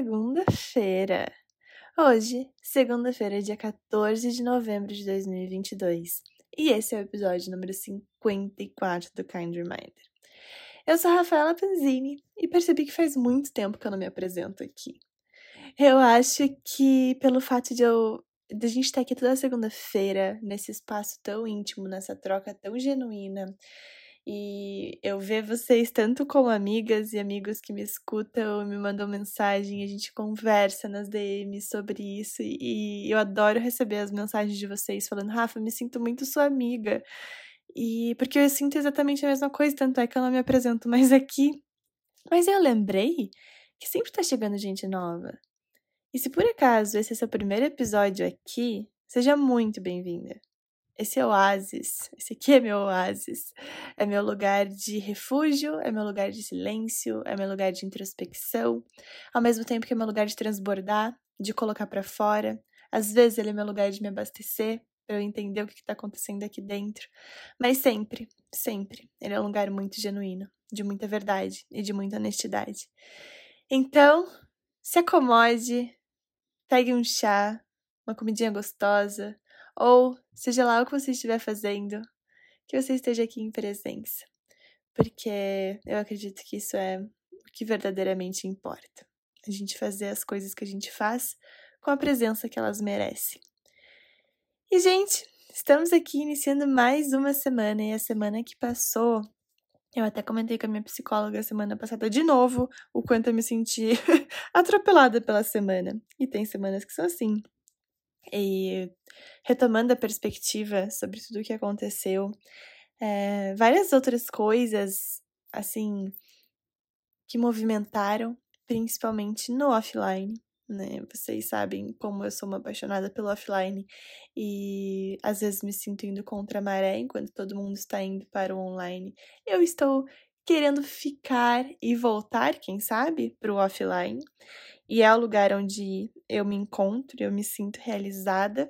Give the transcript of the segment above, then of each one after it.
segunda-feira. Hoje, segunda-feira, dia 14 de novembro de 2022. E esse é o episódio número 54 do Kind Reminder. Eu sou a Rafaela Panzini e percebi que faz muito tempo que eu não me apresento aqui. Eu acho que pelo fato de eu de a gente estar aqui toda segunda-feira, nesse espaço tão íntimo, nessa troca tão genuína, e eu ver vocês tanto como amigas e amigos que me escutam, me mandam mensagem, a gente conversa nas DMs sobre isso e eu adoro receber as mensagens de vocês falando: "Rafa, me sinto muito sua amiga". E porque eu sinto exatamente a mesma coisa, tanto é que eu não me apresento mais aqui. Mas eu lembrei que sempre tá chegando gente nova. E se por acaso esse é seu primeiro episódio aqui, seja muito bem-vinda. Esse é oásis, esse aqui é meu oásis. É meu lugar de refúgio, é meu lugar de silêncio, é meu lugar de introspecção, ao mesmo tempo que é meu lugar de transbordar, de colocar para fora. Às vezes ele é meu lugar de me abastecer, para eu entender o que está acontecendo aqui dentro. Mas sempre, sempre, ele é um lugar muito genuíno, de muita verdade e de muita honestidade. Então, se acomode, pegue um chá, uma comidinha gostosa, ou seja lá o que você estiver fazendo, que você esteja aqui em presença, porque eu acredito que isso é o que verdadeiramente importa. A gente fazer as coisas que a gente faz com a presença que elas merecem. E, gente, estamos aqui iniciando mais uma semana, e a semana que passou eu até comentei com a minha psicóloga semana passada de novo o quanto eu me senti atropelada pela semana. E tem semanas que são assim. E retomando a perspectiva sobre tudo o que aconteceu, é, várias outras coisas, assim, que movimentaram, principalmente no offline, né? Vocês sabem como eu sou uma apaixonada pelo offline e às vezes me sinto indo contra a maré enquanto todo mundo está indo para o online. Eu estou querendo ficar e voltar, quem sabe, para o offline. E é o lugar onde eu me encontro, eu me sinto realizada.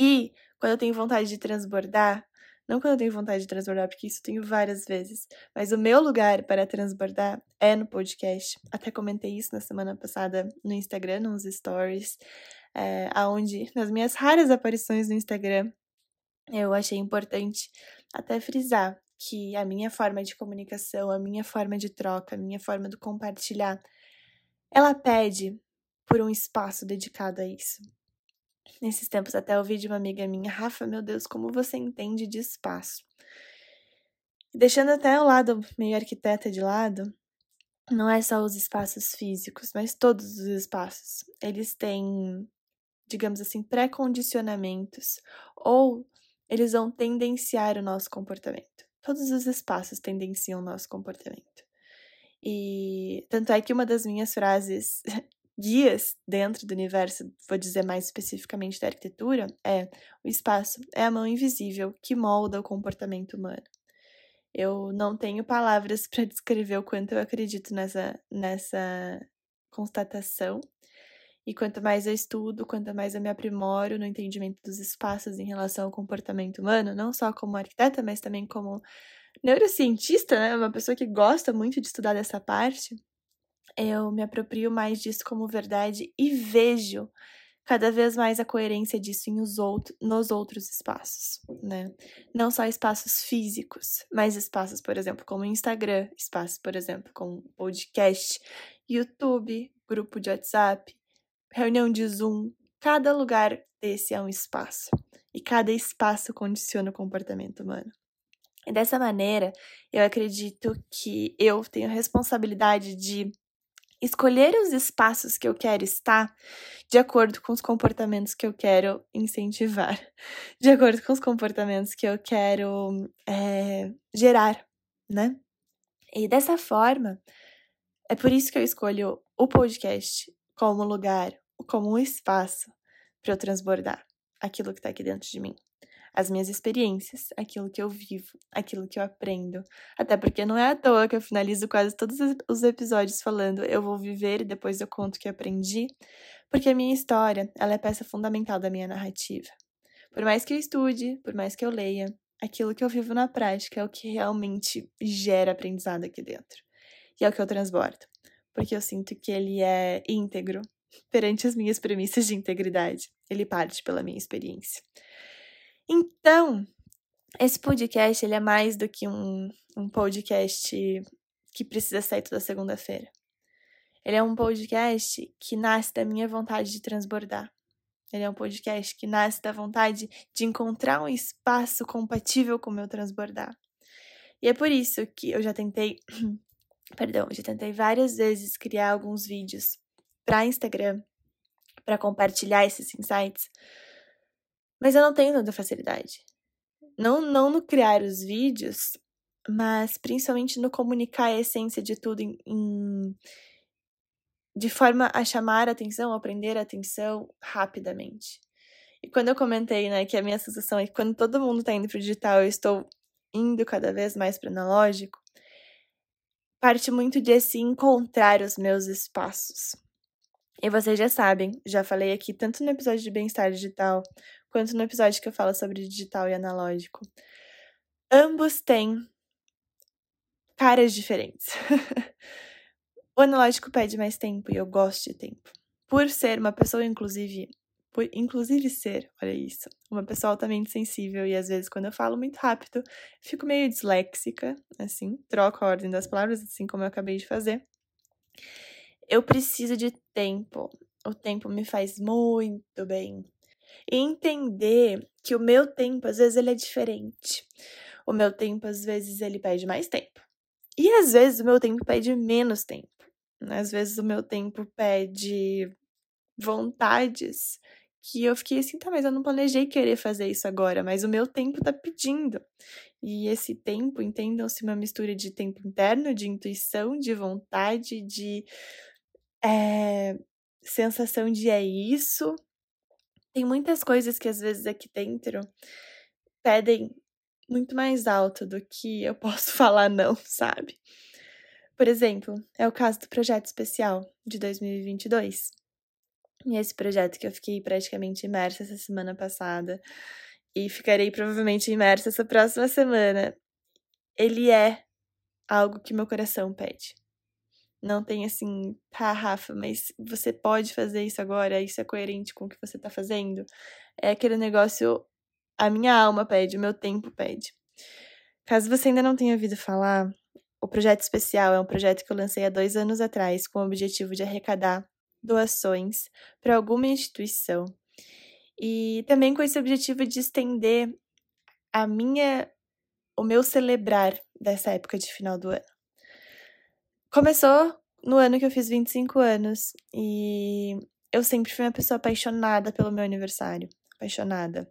E quando eu tenho vontade de transbordar, não quando eu tenho vontade de transbordar, porque isso eu tenho várias vezes, mas o meu lugar para transbordar é no podcast. Até comentei isso na semana passada no Instagram, nos stories, é, aonde, nas minhas raras aparições no Instagram, eu achei importante até frisar que a minha forma de comunicação, a minha forma de troca, a minha forma de compartilhar ela pede por um espaço dedicado a isso. Nesses tempos até ouvi de uma amiga minha, Rafa, meu Deus, como você entende de espaço? Deixando até o lado meio arquiteta de lado, não é só os espaços físicos, mas todos os espaços. Eles têm, digamos assim, pré-condicionamentos ou eles vão tendenciar o nosso comportamento. Todos os espaços tendenciam o nosso comportamento. E tanto é que uma das minhas frases guias dentro do universo, vou dizer mais especificamente da arquitetura, é: o espaço é a mão invisível que molda o comportamento humano. Eu não tenho palavras para descrever o quanto eu acredito nessa, nessa constatação. E quanto mais eu estudo, quanto mais eu me aprimoro no entendimento dos espaços em relação ao comportamento humano, não só como arquiteta, mas também como neurocientista, né, uma pessoa que gosta muito de estudar dessa parte, eu me aproprio mais disso como verdade e vejo cada vez mais a coerência disso em os outro, nos outros espaços, né? Não só espaços físicos, mas espaços, por exemplo, como Instagram, espaços, por exemplo, como podcast, YouTube, grupo de WhatsApp, reunião de Zoom. Cada lugar desse é um espaço. E cada espaço condiciona o comportamento humano. E dessa maneira, eu acredito que eu tenho a responsabilidade de escolher os espaços que eu quero estar de acordo com os comportamentos que eu quero incentivar, de acordo com os comportamentos que eu quero é, gerar, né? E dessa forma, é por isso que eu escolho o podcast como lugar, como um espaço para eu transbordar aquilo que está aqui dentro de mim as minhas experiências, aquilo que eu vivo, aquilo que eu aprendo. Até porque não é à toa que eu finalizo quase todos os episódios falando eu vou viver e depois eu conto o que aprendi, porque a minha história, ela é peça fundamental da minha narrativa. Por mais que eu estude, por mais que eu leia, aquilo que eu vivo na prática é o que realmente gera aprendizado aqui dentro. E é o que eu transbordo. Porque eu sinto que ele é íntegro perante as minhas premissas de integridade. Ele parte pela minha experiência. Então, esse podcast ele é mais do que um, um podcast que precisa sair toda segunda-feira. Ele é um podcast que nasce da minha vontade de transbordar. Ele é um podcast que nasce da vontade de encontrar um espaço compatível com o meu transbordar. E é por isso que eu já tentei, perdão, já tentei várias vezes criar alguns vídeos para Instagram para compartilhar esses insights, mas eu não tenho tanta facilidade. Não, não no criar os vídeos, mas principalmente no comunicar a essência de tudo em, em de forma a chamar a atenção, a prender a atenção rapidamente. E quando eu comentei, né, que a minha sensação é que quando todo mundo está indo para o digital, eu estou indo cada vez mais para o analógico, parte muito de se encontrar os meus espaços. E vocês já sabem, já falei aqui tanto no episódio de bem-estar digital, quanto no episódio que eu falo sobre digital e analógico. Ambos têm caras diferentes. O analógico pede mais tempo e eu gosto de tempo. Por ser uma pessoa, inclusive, por inclusive ser, olha isso, uma pessoa altamente sensível e às vezes quando eu falo muito rápido, fico meio disléxica, assim, troco a ordem das palavras, assim como eu acabei de fazer. Eu preciso de tempo. O tempo me faz muito bem. E entender que o meu tempo, às vezes, ele é diferente. O meu tempo, às vezes, ele pede mais tempo. E às vezes o meu tempo pede menos tempo. Às vezes o meu tempo pede vontades que eu fiquei assim, tá, mas eu não planejei querer fazer isso agora, mas o meu tempo tá pedindo. E esse tempo, entendam-se uma mistura de tempo interno, de intuição, de vontade, de é, sensação de é isso. Tem muitas coisas que às vezes aqui dentro pedem muito mais alto do que eu posso falar não, sabe? Por exemplo, é o caso do projeto especial de 2022. E esse projeto que eu fiquei praticamente imersa essa semana passada e ficarei provavelmente imersa essa próxima semana, ele é algo que meu coração pede. Não tem assim, tá, Rafa, mas você pode fazer isso agora, isso é coerente com o que você tá fazendo. É aquele negócio, a minha alma pede, o meu tempo pede. Caso você ainda não tenha ouvido falar, o projeto especial é um projeto que eu lancei há dois anos atrás com o objetivo de arrecadar doações para alguma instituição e também com esse objetivo de estender a minha o meu celebrar dessa época de final do ano. Começou no ano que eu fiz 25 anos e eu sempre fui uma pessoa apaixonada pelo meu aniversário, apaixonada.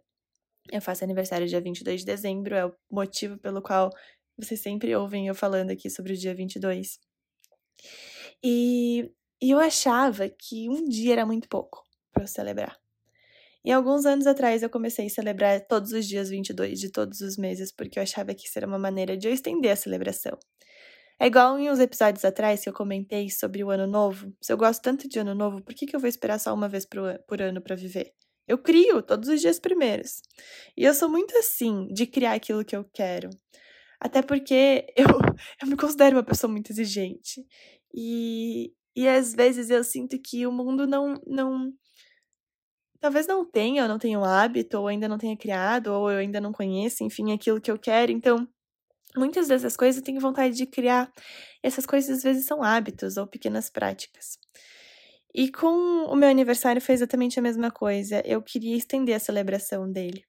Eu faço aniversário dia 22 de dezembro, é o motivo pelo qual vocês sempre ouvem eu falando aqui sobre o dia 22. E, e eu achava que um dia era muito pouco para eu celebrar. E alguns anos atrás eu comecei a celebrar todos os dias 22 de todos os meses, porque eu achava que isso era uma maneira de eu estender a celebração. É igual em uns episódios atrás que eu comentei sobre o ano novo. Se eu gosto tanto de ano novo, por que, que eu vou esperar só uma vez por ano para viver? Eu crio todos os dias primeiros. E eu sou muito assim, de criar aquilo que eu quero. Até porque eu, eu me considero uma pessoa muito exigente. E, e às vezes eu sinto que o mundo não. não talvez não tenha, ou não tenha o hábito, ou ainda não tenha criado, ou eu ainda não conheço, enfim, aquilo que eu quero. Então, muitas dessas coisas eu tenho vontade de criar. Essas coisas às vezes são hábitos ou pequenas práticas. E com o meu aniversário foi exatamente a mesma coisa. Eu queria estender a celebração dele.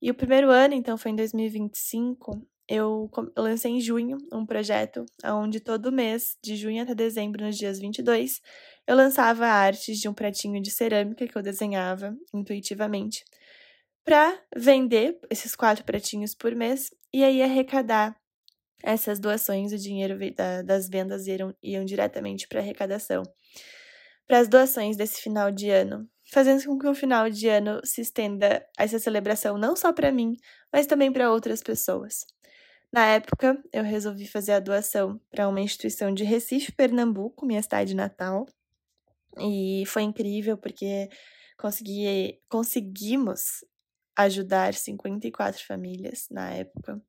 E o primeiro ano, então, foi em 2025, eu lancei em junho um projeto onde todo mês, de junho até dezembro, nos dias 22, eu lançava artes de um pratinho de cerâmica que eu desenhava intuitivamente para vender esses quatro pratinhos por mês e aí arrecadar essas doações, o dinheiro das vendas iam, iam diretamente para arrecadação. Para as doações desse final de ano, fazendo com que o final de ano se estenda essa celebração não só para mim, mas também para outras pessoas. Na época, eu resolvi fazer a doação para uma instituição de Recife, Pernambuco, minha cidade natal. E foi incrível porque consegui, conseguimos ajudar 54 famílias na época.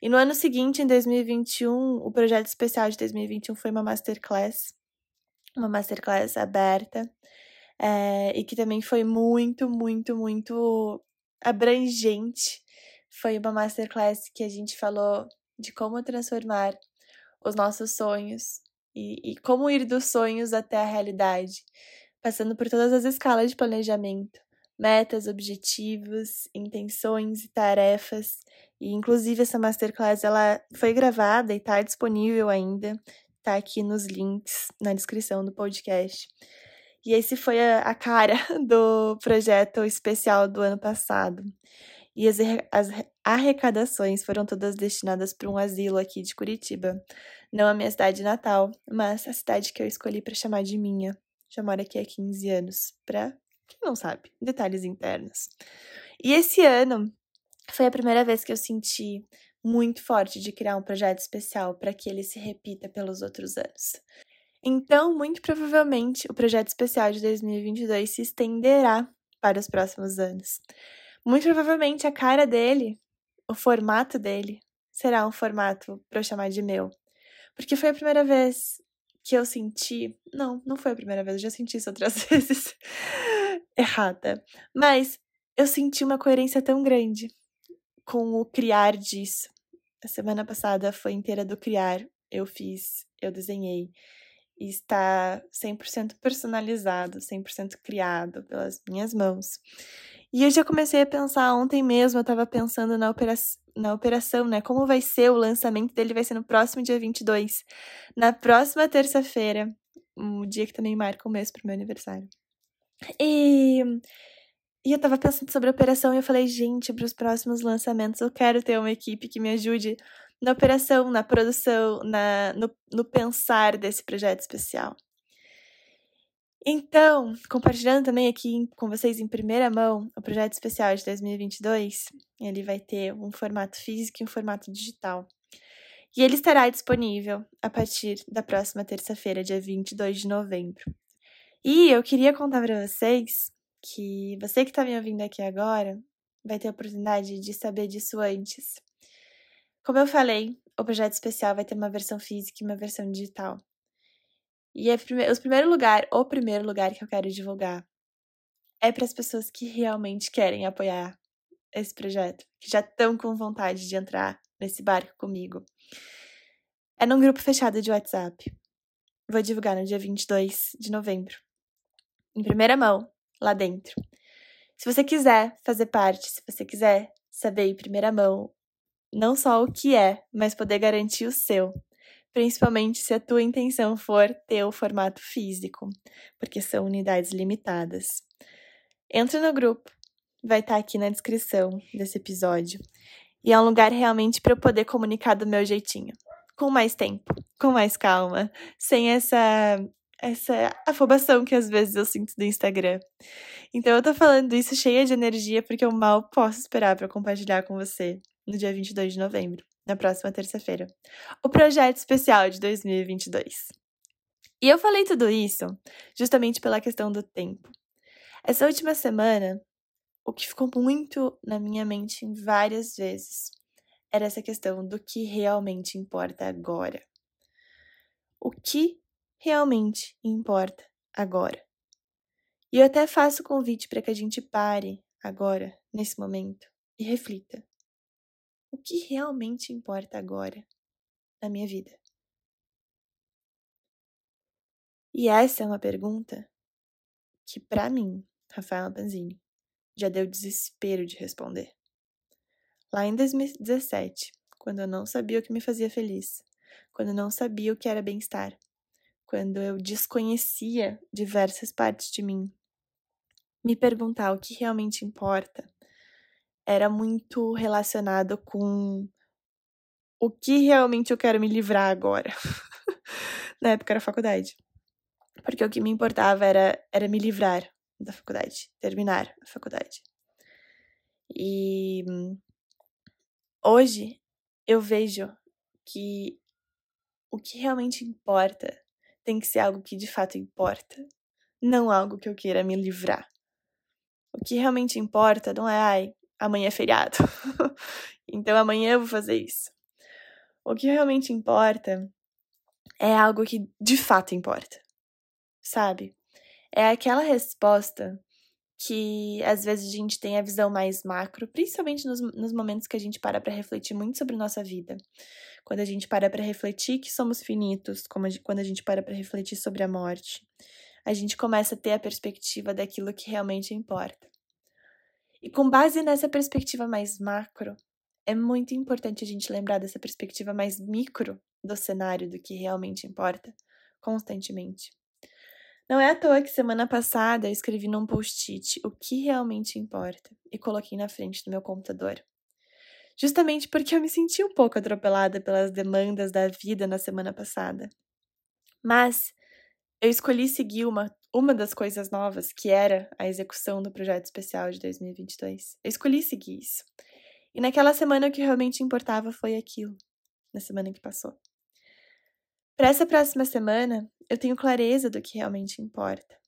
E no ano seguinte, em 2021, o projeto especial de 2021 foi uma masterclass uma masterclass aberta é, e que também foi muito, muito, muito abrangente. Foi uma masterclass que a gente falou de como transformar os nossos sonhos e, e como ir dos sonhos até a realidade, passando por todas as escalas de planejamento, metas, objetivos, intenções e tarefas. E inclusive essa masterclass ela foi gravada e está disponível ainda, tá aqui nos links na descrição do podcast. E esse foi a, a cara do projeto especial do ano passado. E as, as arrecadações foram todas destinadas para um asilo aqui de Curitiba. Não a minha cidade natal, mas a cidade que eu escolhi para chamar de minha. Já moro aqui há 15 anos, para quem não sabe, detalhes internos. E esse ano foi a primeira vez que eu senti muito forte de criar um projeto especial para que ele se repita pelos outros anos. Então, muito provavelmente, o projeto especial de 2022 se estenderá para os próximos anos. Muito provavelmente a cara dele, o formato dele, será um formato para eu chamar de meu. Porque foi a primeira vez que eu senti. Não, não foi a primeira vez, eu já senti isso outras vezes. Errada. Mas eu senti uma coerência tão grande com o criar disso. A semana passada foi inteira do criar. Eu fiz, eu desenhei. E está 100% personalizado, 100% criado pelas minhas mãos. E eu já comecei a pensar ontem mesmo, eu tava pensando na, opera na operação, né? Como vai ser o lançamento dele? Vai ser no próximo dia 22. Na próxima terça-feira, um dia que também marca um mês pro meu aniversário. E, e eu tava pensando sobre a operação e eu falei, gente, para os próximos lançamentos eu quero ter uma equipe que me ajude na operação, na produção, na, no, no pensar desse projeto especial. Então, compartilhando também aqui com vocês em primeira mão o projeto especial de 2022, ele vai ter um formato físico e um formato digital. E ele estará disponível a partir da próxima terça-feira, dia 22 de novembro. E eu queria contar para vocês que você que está me ouvindo aqui agora vai ter a oportunidade de saber disso antes. Como eu falei, o projeto especial vai ter uma versão física e uma versão digital. E é prime primeiro lugar, o primeiro lugar que eu quero divulgar é para as pessoas que realmente querem apoiar esse projeto, que já estão com vontade de entrar nesse barco comigo. É num grupo fechado de WhatsApp. Vou divulgar no dia 22 de novembro. Em primeira mão, lá dentro. Se você quiser fazer parte, se você quiser saber em primeira mão não só o que é, mas poder garantir o seu, principalmente se a tua intenção for ter o formato físico, porque são unidades limitadas. Entra no grupo, vai estar tá aqui na descrição desse episódio. E é um lugar realmente para eu poder comunicar do meu jeitinho, com mais tempo, com mais calma, sem essa essa afobação que às vezes eu sinto do Instagram. Então eu tô falando isso cheia de energia porque eu mal posso esperar para compartilhar com você no dia 22 de novembro na próxima terça-feira, o projeto especial de 2022. E eu falei tudo isso justamente pela questão do tempo. Essa última semana, o que ficou muito na minha mente várias vezes era essa questão do que realmente importa agora. O que realmente importa agora? E eu até faço o convite para que a gente pare agora, nesse momento, e reflita o que realmente importa agora na minha vida? E essa é uma pergunta que, para mim, Rafaela Panzini, já deu desespero de responder. Lá em 2017, quando eu não sabia o que me fazia feliz, quando eu não sabia o que era bem-estar, quando eu desconhecia diversas partes de mim, me perguntar o que realmente importa era muito relacionado com o que realmente eu quero me livrar agora. Na época era faculdade. Porque o que me importava era, era me livrar da faculdade, terminar a faculdade. E hoje eu vejo que o que realmente importa tem que ser algo que de fato importa, não algo que eu queira me livrar. O que realmente importa não é, ai, amanhã é feriado. então amanhã eu vou fazer isso. O que realmente importa é algo que de fato importa. sabe? É aquela resposta que às vezes a gente tem a visão mais macro, principalmente nos, nos momentos que a gente para para refletir muito sobre nossa vida. Quando a gente para para refletir que somos finitos, como a, quando a gente para para refletir sobre a morte, a gente começa a ter a perspectiva daquilo que realmente importa. E com base nessa perspectiva mais macro, é muito importante a gente lembrar dessa perspectiva mais micro do cenário do que realmente importa constantemente. Não é à toa que semana passada eu escrevi num post-it o que realmente importa e coloquei na frente do meu computador. Justamente porque eu me senti um pouco atropelada pelas demandas da vida na semana passada. Mas eu escolhi seguir uma, uma das coisas novas, que era a execução do projeto especial de 2022. Eu escolhi seguir isso. E naquela semana o que realmente importava foi aquilo, na semana que passou. Para essa próxima semana, eu tenho clareza do que realmente importa.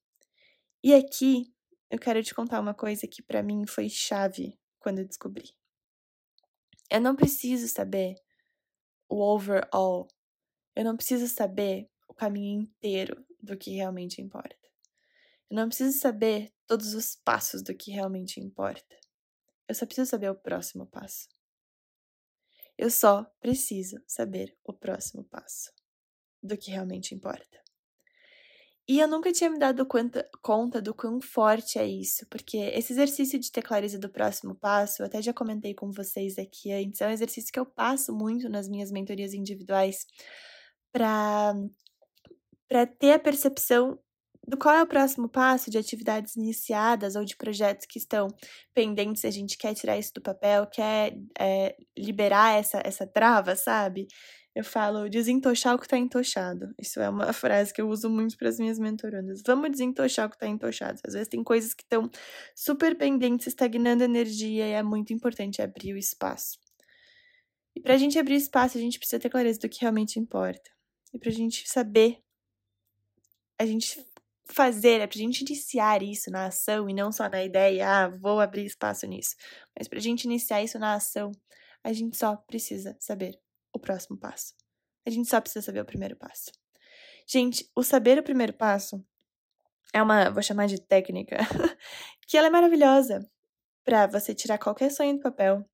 E aqui eu quero te contar uma coisa que para mim foi chave quando eu descobri. Eu não preciso saber o overall. Eu não preciso saber o caminho inteiro do que realmente importa. Eu não preciso saber todos os passos do que realmente importa. Eu só preciso saber o próximo passo. Eu só preciso saber o próximo passo do que realmente importa. E eu nunca tinha me dado conta, conta do quão forte é isso, porque esse exercício de ter clareza do próximo passo, eu até já comentei com vocês aqui antes, é um exercício que eu passo muito nas minhas mentorias individuais para ter a percepção do qual é o próximo passo de atividades iniciadas ou de projetos que estão pendentes, a gente quer tirar isso do papel, quer é, liberar essa, essa trava, sabe? Eu falo desentochar o que tá entochado. Isso é uma frase que eu uso muito para as minhas mentorandas. Vamos desentochar o que tá entochado. Às vezes tem coisas que estão super pendentes, estagnando energia, e é muito importante abrir o espaço. E pra gente abrir espaço, a gente precisa ter clareza do que realmente importa. E pra gente saber, a gente fazer, é pra gente iniciar isso na ação e não só na ideia, ah, vou abrir espaço nisso. Mas pra gente iniciar isso na ação, a gente só precisa saber o próximo passo. A gente só precisa saber o primeiro passo. Gente, o saber o primeiro passo é uma, vou chamar de técnica, que ela é maravilhosa para você tirar qualquer sonho do papel,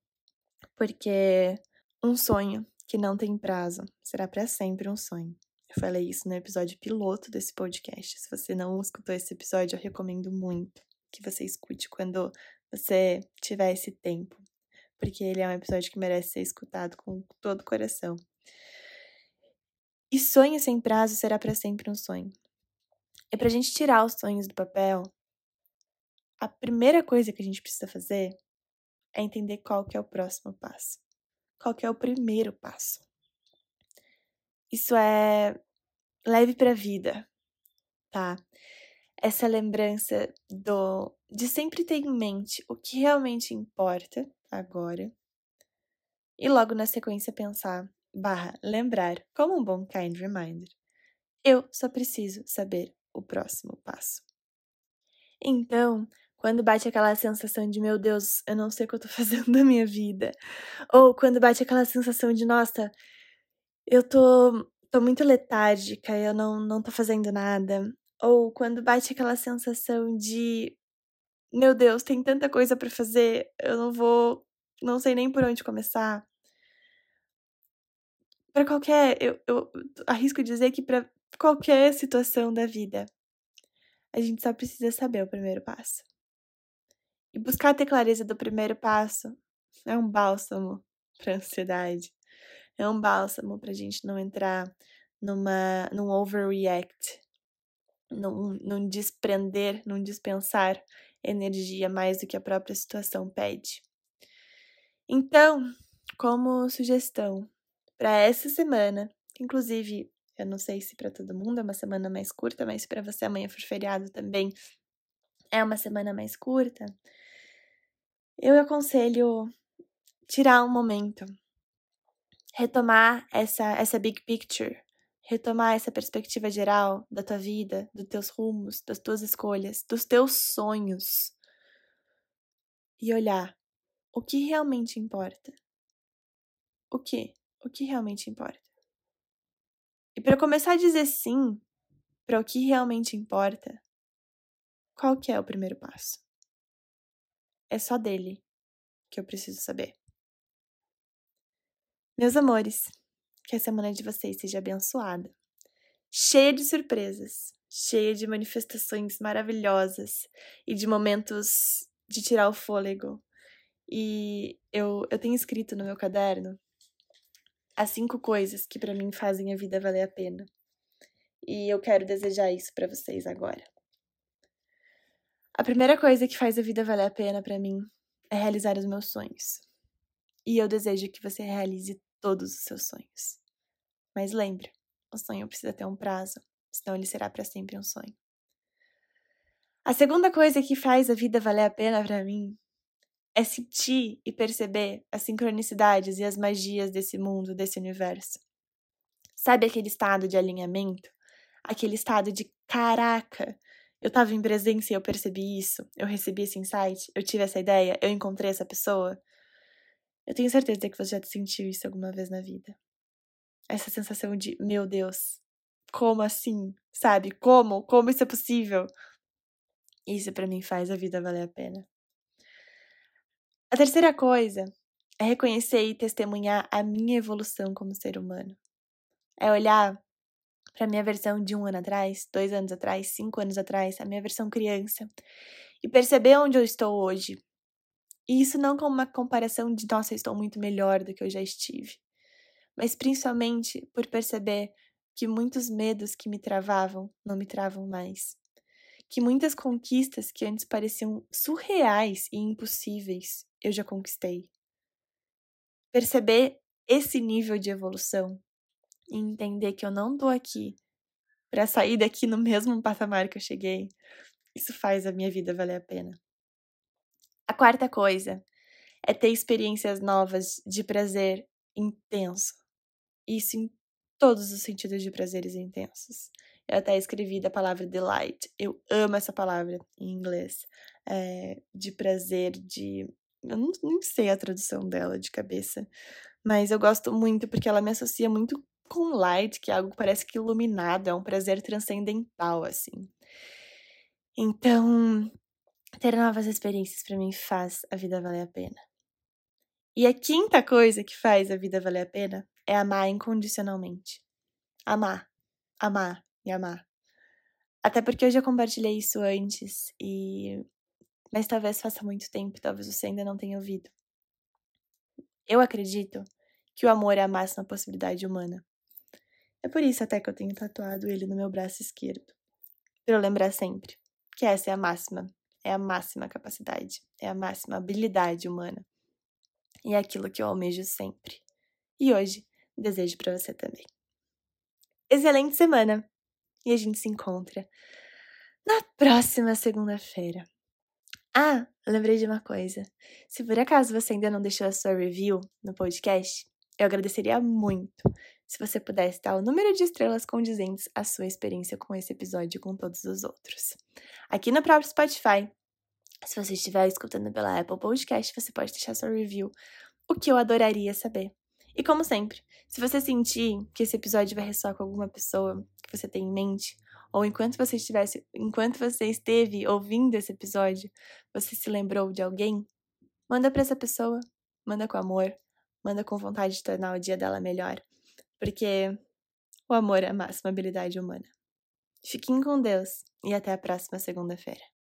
porque um sonho que não tem prazo será para sempre um sonho. Eu falei isso no episódio piloto desse podcast. Se você não escutou esse episódio, eu recomendo muito que você escute quando você tiver esse tempo porque ele é um episódio que merece ser escutado com todo o coração. E sonho sem prazo será para sempre um sonho. E para a gente tirar os sonhos do papel, a primeira coisa que a gente precisa fazer é entender qual que é o próximo passo. Qual que é o primeiro passo. Isso é leve para a vida, tá? Essa lembrança do de sempre ter em mente o que realmente importa agora. E logo na sequência pensar, barra, lembrar, como um bom kind reminder. Eu só preciso saber o próximo passo. Então, quando bate aquela sensação de, meu Deus, eu não sei o que eu tô fazendo da minha vida. Ou quando bate aquela sensação de, nossa, eu tô, tô muito letárgica, eu não, não tô fazendo nada. Ou quando bate aquela sensação de, meu Deus, tem tanta coisa para fazer, eu não vou, não sei nem por onde começar. Para qualquer, eu, eu arrisco dizer que para qualquer situação da vida, a gente só precisa saber o primeiro passo. E buscar ter clareza do primeiro passo é um bálsamo para ansiedade. É um bálsamo para a gente não entrar numa num overreact, num, num desprender, num dispensar energia mais do que a própria situação pede. Então, como sugestão para essa semana, inclusive, eu não sei se para todo mundo é uma semana mais curta, mas para você amanhã for feriado também é uma semana mais curta, eu aconselho tirar um momento, retomar essa essa big picture retomar essa perspectiva geral da tua vida, dos teus rumos, das tuas escolhas, dos teus sonhos e olhar o que realmente importa. O que? O que realmente importa? E para começar a dizer sim para o que realmente importa, qual que é o primeiro passo? É só dele que eu preciso saber. Meus amores, que a semana de vocês seja abençoada, cheia de surpresas, cheia de manifestações maravilhosas e de momentos de tirar o fôlego. E eu, eu tenho escrito no meu caderno as cinco coisas que para mim fazem a vida valer a pena. E eu quero desejar isso para vocês agora. A primeira coisa que faz a vida valer a pena para mim é realizar os meus sonhos. E eu desejo que você realize todos os seus sonhos. Mas lembre, o sonho precisa ter um prazo, senão ele será para sempre um sonho. A segunda coisa que faz a vida valer a pena para mim é sentir e perceber as sincronicidades e as magias desse mundo, desse universo. Sabe aquele estado de alinhamento? Aquele estado de caraca, eu estava em presença e eu percebi isso, eu recebi esse insight, eu tive essa ideia, eu encontrei essa pessoa. Eu tenho certeza que você já sentiu isso alguma vez na vida. Essa sensação de, meu Deus, como assim? Sabe? Como? Como isso é possível? Isso para mim faz a vida valer a pena. A terceira coisa é reconhecer e testemunhar a minha evolução como ser humano. É olhar para minha versão de um ano atrás, dois anos atrás, cinco anos atrás, a minha versão criança, e perceber onde eu estou hoje. E isso não como uma comparação de, nossa, eu estou muito melhor do que eu já estive, mas principalmente por perceber que muitos medos que me travavam não me travam mais. Que muitas conquistas que antes pareciam surreais e impossíveis eu já conquistei. Perceber esse nível de evolução e entender que eu não tô aqui para sair daqui no mesmo patamar que eu cheguei, isso faz a minha vida valer a pena. A quarta coisa é ter experiências novas de prazer intenso. Isso em todos os sentidos de prazeres intensos. Eu até escrevi da palavra delight. Eu amo essa palavra em inglês. É, de prazer, de. Eu não, não sei a tradução dela de cabeça, mas eu gosto muito porque ela me associa muito com light, que é algo que parece que iluminado, é um prazer transcendental, assim. Então, ter novas experiências para mim faz a vida valer a pena. E a quinta coisa que faz a vida valer a pena é amar incondicionalmente. Amar, amar e amar. Até porque eu já compartilhei isso antes e mas talvez faça muito tempo, talvez você ainda não tenha ouvido. Eu acredito que o amor é a máxima possibilidade humana. É por isso até que eu tenho tatuado ele no meu braço esquerdo. Para eu lembrar sempre que essa é a máxima, é a máxima capacidade, é a máxima habilidade humana. E é aquilo que eu almejo sempre. E hoje desejo para você também. Excelente semana! E a gente se encontra na próxima segunda-feira. Ah, lembrei de uma coisa. Se por acaso você ainda não deixou a sua review no podcast, eu agradeceria muito se você pudesse dar o número de estrelas condizentes à sua experiência com esse episódio e com todos os outros. Aqui no próprio Spotify, se você estiver escutando pela Apple Podcast, você pode deixar sua review, o que eu adoraria saber. E como sempre, se você sentir que esse episódio vai ressoar com alguma pessoa que você tem em mente, ou enquanto você estivesse, enquanto você esteve ouvindo esse episódio, você se lembrou de alguém, manda para essa pessoa, manda com amor, manda com vontade de tornar o dia dela melhor porque o amor é a máxima habilidade humana. Fiquem com Deus e até a próxima segunda-feira.